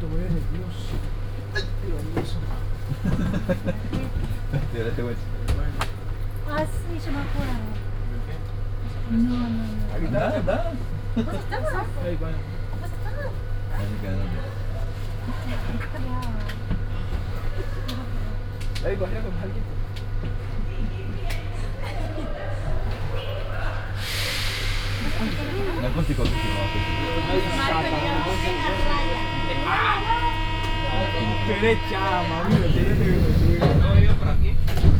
activity to a member of staff. Atrás para los seis, ¿no? Hago mi número con David. Eso que me queda ahí. Santo eres Dios. Tírate, güey. Ah, sí, yo me acuerdo. No, no, no. Nada, nada. ¿Vos estabas? Ahí, bueno. ¿Vos estabas? Ahí me quedaron. Ahí, baila con Derecha, mami, derecha. Por aquí.